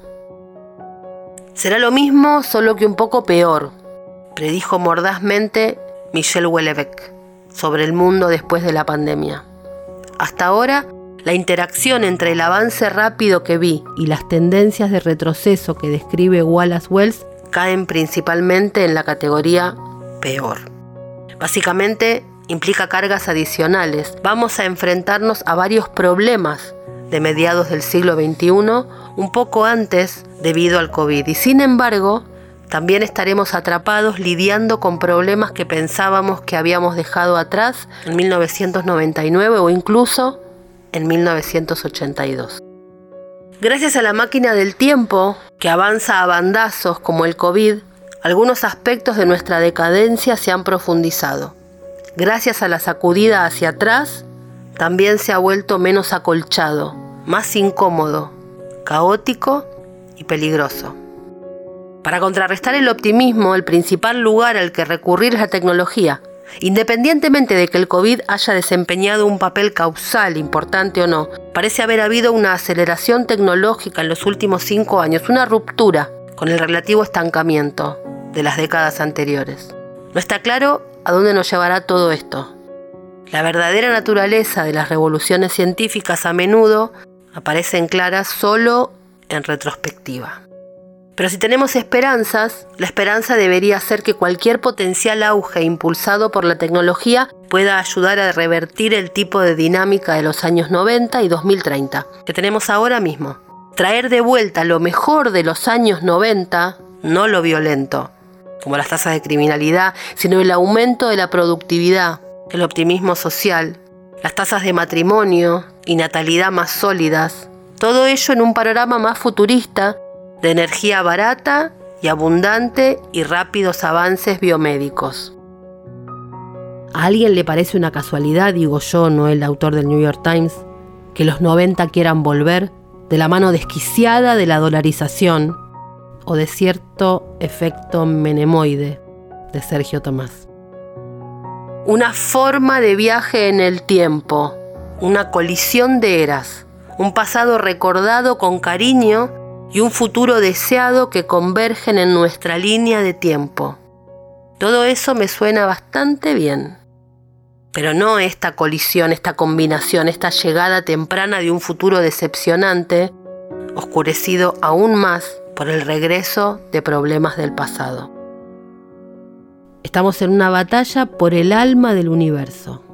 Será lo mismo, solo que un poco peor, predijo mordazmente Michel Houellebecq sobre el mundo después de la pandemia. Hasta ahora, la interacción entre el avance rápido que vi y las tendencias de retroceso que describe Wallace Wells caen principalmente en la categoría peor. Básicamente implica cargas adicionales. Vamos a enfrentarnos a varios problemas de mediados del siglo XXI, un poco antes debido al COVID. Y sin embargo, también estaremos atrapados lidiando con problemas que pensábamos que habíamos dejado atrás en 1999 o incluso en 1982. Gracias a la máquina del tiempo, que avanza a bandazos como el COVID, algunos aspectos de nuestra decadencia se han profundizado. Gracias a la sacudida hacia atrás, también se ha vuelto menos acolchado, más incómodo, caótico y peligroso. Para contrarrestar el optimismo, el principal lugar al que recurrir es la tecnología, Independientemente de que el COVID haya desempeñado un papel causal importante o no, parece haber habido una aceleración tecnológica en los últimos cinco años, una ruptura con el relativo estancamiento de las décadas anteriores. No está claro a dónde nos llevará todo esto. La verdadera naturaleza de las revoluciones científicas a menudo aparecen claras solo en retrospectiva. Pero si tenemos esperanzas, la esperanza debería ser que cualquier potencial auge impulsado por la tecnología pueda ayudar a revertir el tipo de dinámica de los años 90 y 2030 que tenemos ahora mismo. Traer de vuelta lo mejor de los años 90, no lo violento, como las tasas de criminalidad, sino el aumento de la productividad, el optimismo social, las tasas de matrimonio y natalidad más sólidas, todo ello en un panorama más futurista de energía barata y abundante y rápidos avances biomédicos. ¿A alguien le parece una casualidad, digo yo, no el autor del New York Times, que los 90 quieran volver de la mano desquiciada de la dolarización o de cierto efecto menemoide de Sergio Tomás? Una forma de viaje en el tiempo, una colisión de eras, un pasado recordado con cariño y un futuro deseado que convergen en nuestra línea de tiempo. Todo eso me suena bastante bien. Pero no esta colisión, esta combinación, esta llegada temprana de un futuro decepcionante, oscurecido aún más por el regreso de problemas del pasado. Estamos en una batalla por el alma del universo.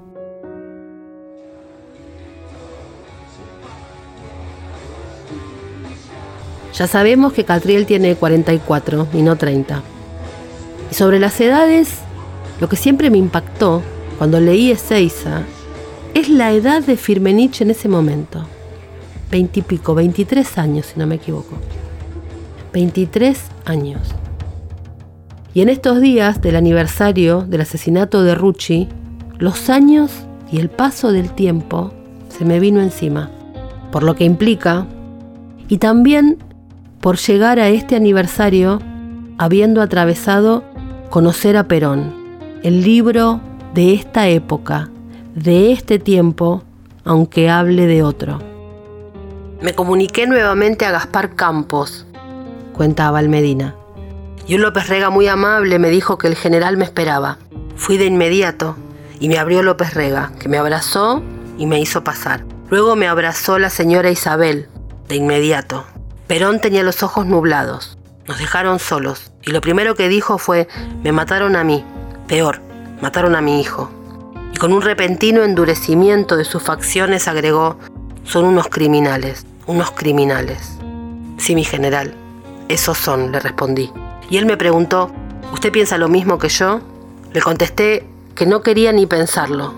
Ya sabemos que Catriel tiene 44 y no 30. Y sobre las edades, lo que siempre me impactó cuando leí Ezeiza es la edad de Firmenich en ese momento. Veintipico, 23 años si no me equivoco. 23 años. Y en estos días del aniversario del asesinato de Rucci, los años y el paso del tiempo se me vino encima, por lo que implica, y también por llegar a este aniversario habiendo atravesado Conocer a Perón, el libro de esta época, de este tiempo, aunque hable de otro. Me comuniqué nuevamente a Gaspar Campos, cuenta Medina, Y un López Rega muy amable me dijo que el general me esperaba. Fui de inmediato y me abrió López Rega, que me abrazó y me hizo pasar. Luego me abrazó la señora Isabel, de inmediato. Perón tenía los ojos nublados. Nos dejaron solos y lo primero que dijo fue, me mataron a mí. Peor, mataron a mi hijo. Y con un repentino endurecimiento de sus facciones agregó, son unos criminales, unos criminales. Sí, mi general, esos son, le respondí. Y él me preguntó, ¿usted piensa lo mismo que yo? Le contesté que no quería ni pensarlo,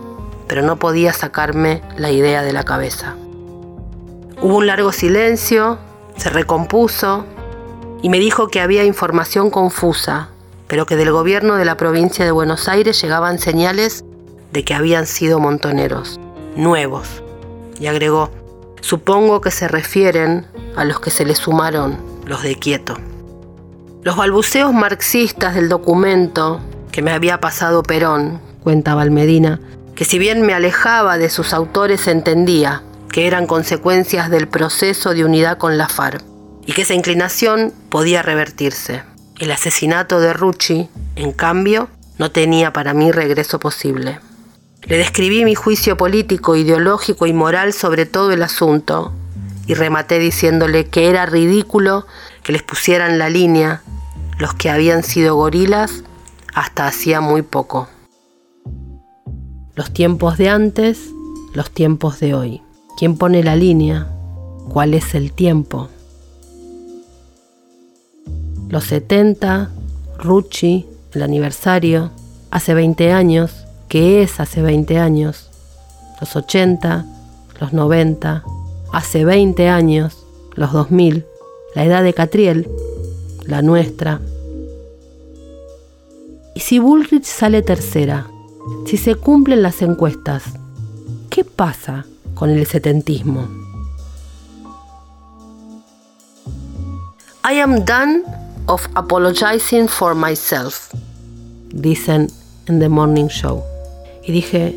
pero no podía sacarme la idea de la cabeza. Hubo un largo silencio, se recompuso y me dijo que había información confusa, pero que del gobierno de la provincia de Buenos Aires llegaban señales de que habían sido montoneros, nuevos. Y agregó, supongo que se refieren a los que se le sumaron los de Quieto. Los balbuceos marxistas del documento que me había pasado Perón, cuenta Valmedina, que si bien me alejaba de sus autores entendía que eran consecuencias del proceso de unidad con la FARC y que esa inclinación podía revertirse. El asesinato de Rucci, en cambio, no tenía para mí regreso posible. Le describí mi juicio político, ideológico y moral sobre todo el asunto y rematé diciéndole que era ridículo que les pusieran la línea los que habían sido gorilas hasta hacía muy poco. Los tiempos de antes, los tiempos de hoy. ¿Quién pone la línea? ¿Cuál es el tiempo? Los 70, Rucci, el aniversario, hace 20 años, ¿qué es hace 20 años? Los 80, los 90, hace 20 años, los 2000, la edad de Catriel, la nuestra. ¿Y si Bullrich sale tercera? Si se cumplen las encuestas, ¿qué pasa con el setentismo? I am done of apologizing for myself, dicen en The Morning Show. Y dije,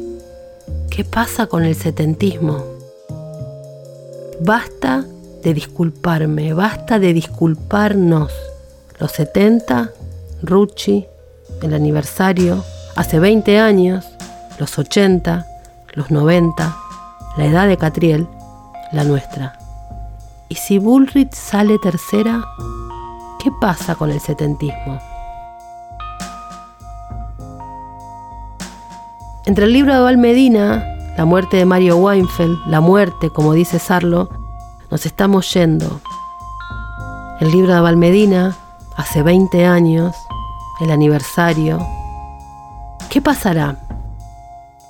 ¿qué pasa con el setentismo? Basta de disculparme, basta de disculparnos. Los 70, Rucci, el aniversario, hace 20 años, los 80, los 90, la edad de Catriel, la nuestra. ¿Y si Bullrich sale tercera? ¿Qué pasa con el setentismo? Entre el libro de Val Medina, la muerte de Mario Weinfeld, la muerte, como dice Sarlo, nos estamos yendo. El libro de Val Medina, hace 20 años, el aniversario. ¿Qué pasará?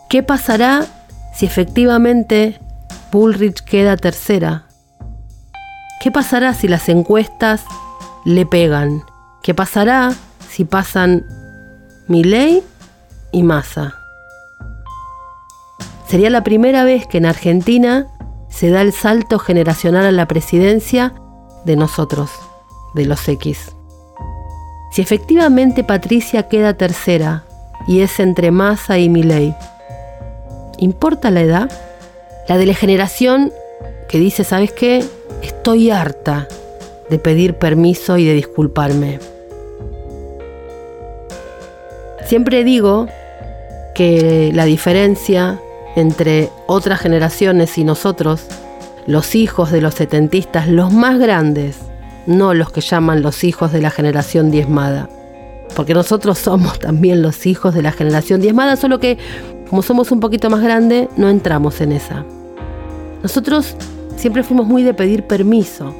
¿Qué pasará si efectivamente Bullrich queda tercera? ¿Qué pasará si las encuestas le pegan? ¿Qué pasará si pasan Milei y Massa? Sería la primera vez que en Argentina se da el salto generacional a la presidencia de nosotros, de los X. Si efectivamente Patricia queda tercera y es entre Massa y Milei, ¿importa la edad? La de la generación que dice, ¿sabes qué? Estoy harta de pedir permiso y de disculparme. Siempre digo que la diferencia entre otras generaciones y nosotros, los hijos de los setentistas, los más grandes, no los que llaman los hijos de la generación diezmada. Porque nosotros somos también los hijos de la generación diezmada, solo que como somos un poquito más grandes, no entramos en esa. Nosotros siempre fuimos muy de pedir permiso,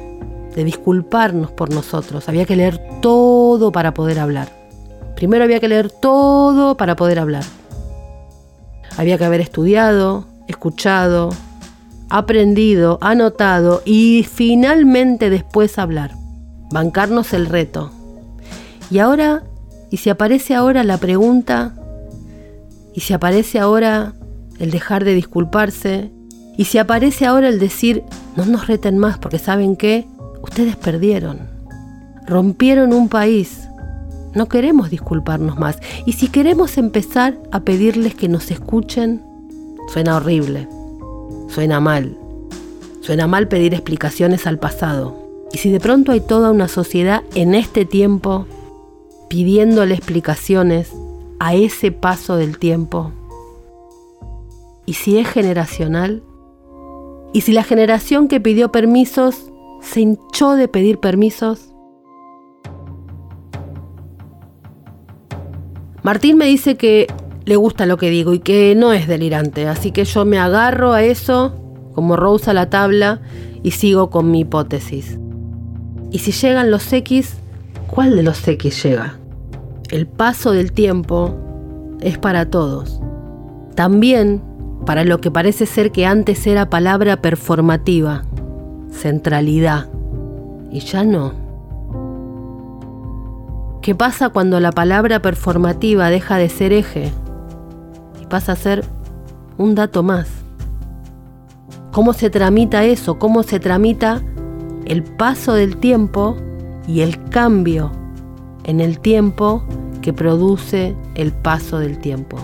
de disculparnos por nosotros. Había que leer todo para poder hablar. Primero había que leer todo para poder hablar. Había que haber estudiado, escuchado, aprendido, anotado y finalmente después hablar. Bancarnos el reto. Y ahora, y si aparece ahora la pregunta, y si aparece ahora el dejar de disculparse, y si aparece ahora el decir, no nos reten más porque saben que ustedes perdieron, rompieron un país, no queremos disculparnos más. Y si queremos empezar a pedirles que nos escuchen, suena horrible. Suena mal. Suena mal pedir explicaciones al pasado. Y si de pronto hay toda una sociedad en este tiempo pidiéndole explicaciones a ese paso del tiempo? ¿Y si es generacional? ¿Y si la generación que pidió permisos se hinchó de pedir permisos? Martín me dice que le gusta lo que digo y que no es delirante, así que yo me agarro a eso como Rose a la tabla y sigo con mi hipótesis. Y si llegan los X, ¿cuál de los X llega? El paso del tiempo es para todos. También para lo que parece ser que antes era palabra performativa, centralidad, y ya no. ¿Qué pasa cuando la palabra performativa deja de ser eje y pasa a ser un dato más? ¿Cómo se tramita eso? ¿Cómo se tramita el paso del tiempo y el cambio en el tiempo que produce el paso del tiempo?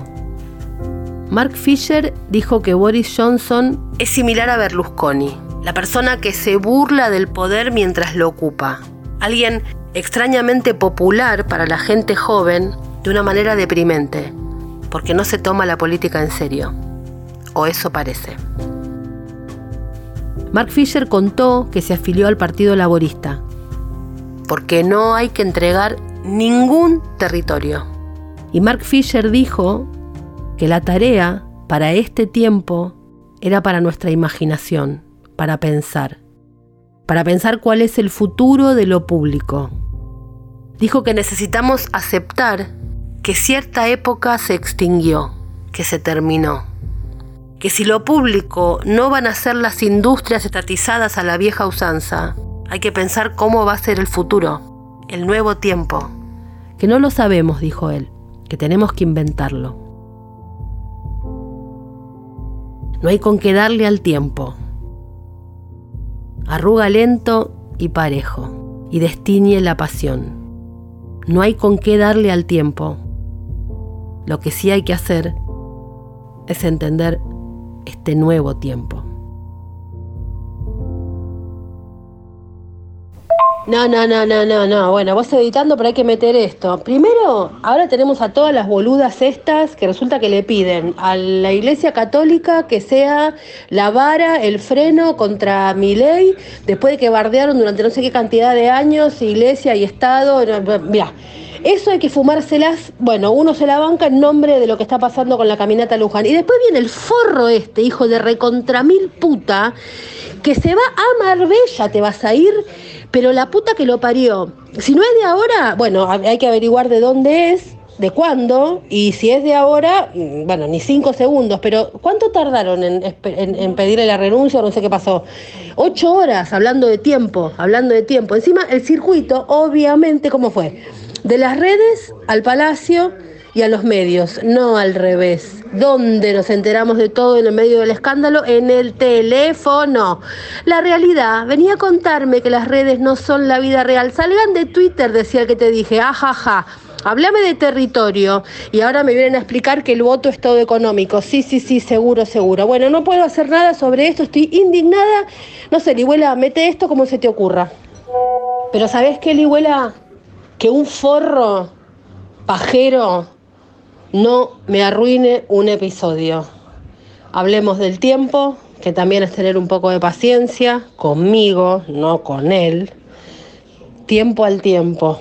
Mark Fisher dijo que Boris Johnson es similar a Berlusconi, la persona que se burla del poder mientras lo ocupa. Alguien extrañamente popular para la gente joven de una manera deprimente, porque no se toma la política en serio. O eso parece. Mark Fisher contó que se afilió al Partido Laborista, porque no hay que entregar ningún territorio. Y Mark Fisher dijo que la tarea para este tiempo era para nuestra imaginación, para pensar, para pensar cuál es el futuro de lo público. Dijo que necesitamos aceptar que cierta época se extinguió, que se terminó, que si lo público no van a ser las industrias estatizadas a la vieja usanza, hay que pensar cómo va a ser el futuro, el nuevo tiempo, que no lo sabemos, dijo él, que tenemos que inventarlo. No hay con qué darle al tiempo. Arruga lento y parejo y destiñe la pasión. No hay con qué darle al tiempo. Lo que sí hay que hacer es entender este nuevo tiempo. No, no, no, no, no, no. Bueno, vos editando, pero hay que meter esto. Primero, ahora tenemos a todas las boludas estas que resulta que le piden a la Iglesia Católica que sea la vara, el freno contra mi ley, después de que bardearon durante no sé qué cantidad de años, Iglesia y Estado. Mira, eso hay que fumárselas. Bueno, uno se la banca en nombre de lo que está pasando con la caminata Luján. Y después viene el forro este, hijo de recontra mil puta, que se va a Marbella, te vas a ir pero la puta que lo parió, si no es de ahora, bueno, hay que averiguar de dónde es, de cuándo, y si es de ahora, mm, bueno, ni cinco segundos, pero ¿cuánto tardaron en, en, pedirle la renuncia o no sé qué pasó? Ocho horas hablando de tiempo, hablando de tiempo. Encima el circuito, obviamente, ¿cómo fue? De las redes al palacio y a los medios, no al revés. ¿Dónde nos enteramos de todo en el medio del escándalo? En el teléfono. La realidad, venía a contarme que las redes no son la vida real. Salgan de Twitter, decía el que te dije, ajaja. Háblame de territorio y ahora me vienen a explicar que el voto es todo económico. Sí, sí, sí, seguro, seguro. Bueno, no puedo hacer nada sobre esto, estoy indignada. No sé, Lihuela, mete esto como se te ocurra. Pero ¿sabes qué, Lihuela? Que un forro pajero no me arruine un episodio. Hablemos del tiempo, que también es tener un poco de paciencia conmigo, no con él. Tiempo al tiempo.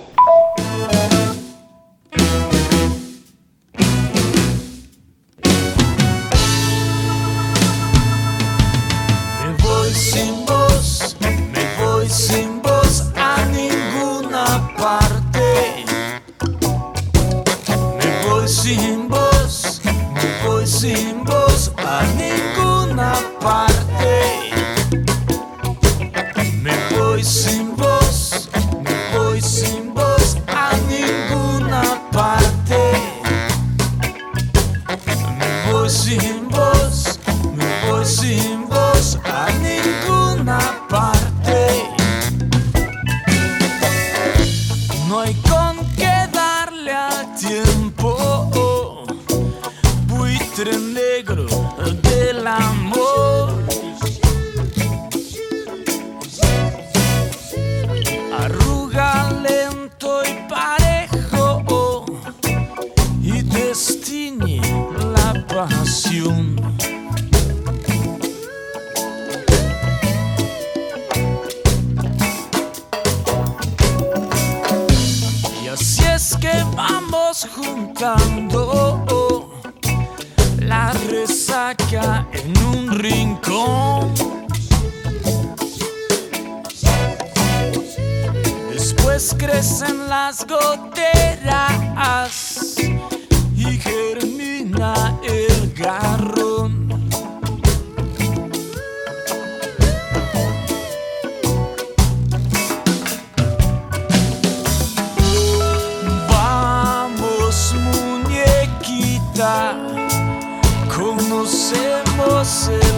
faces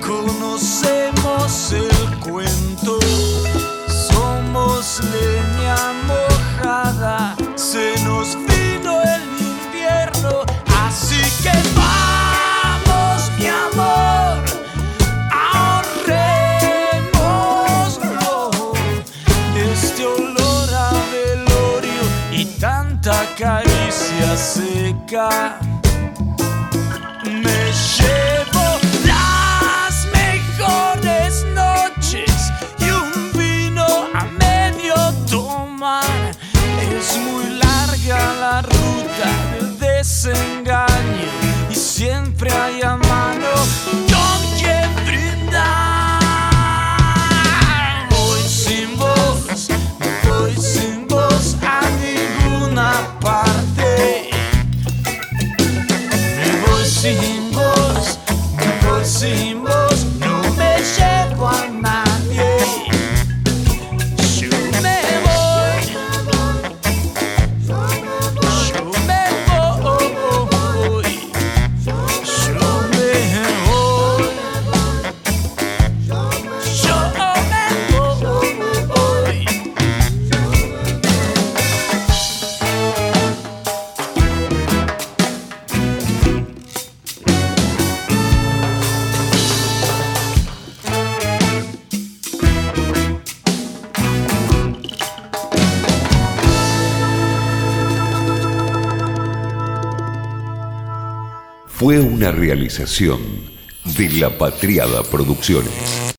conocemos el cuento. Somos leña mojada, se nos vino el invierno, así que vamos, mi amor. ahorrémoslo Este olor a velorio y tanta caricia seca. una realización de La Patriada Producciones.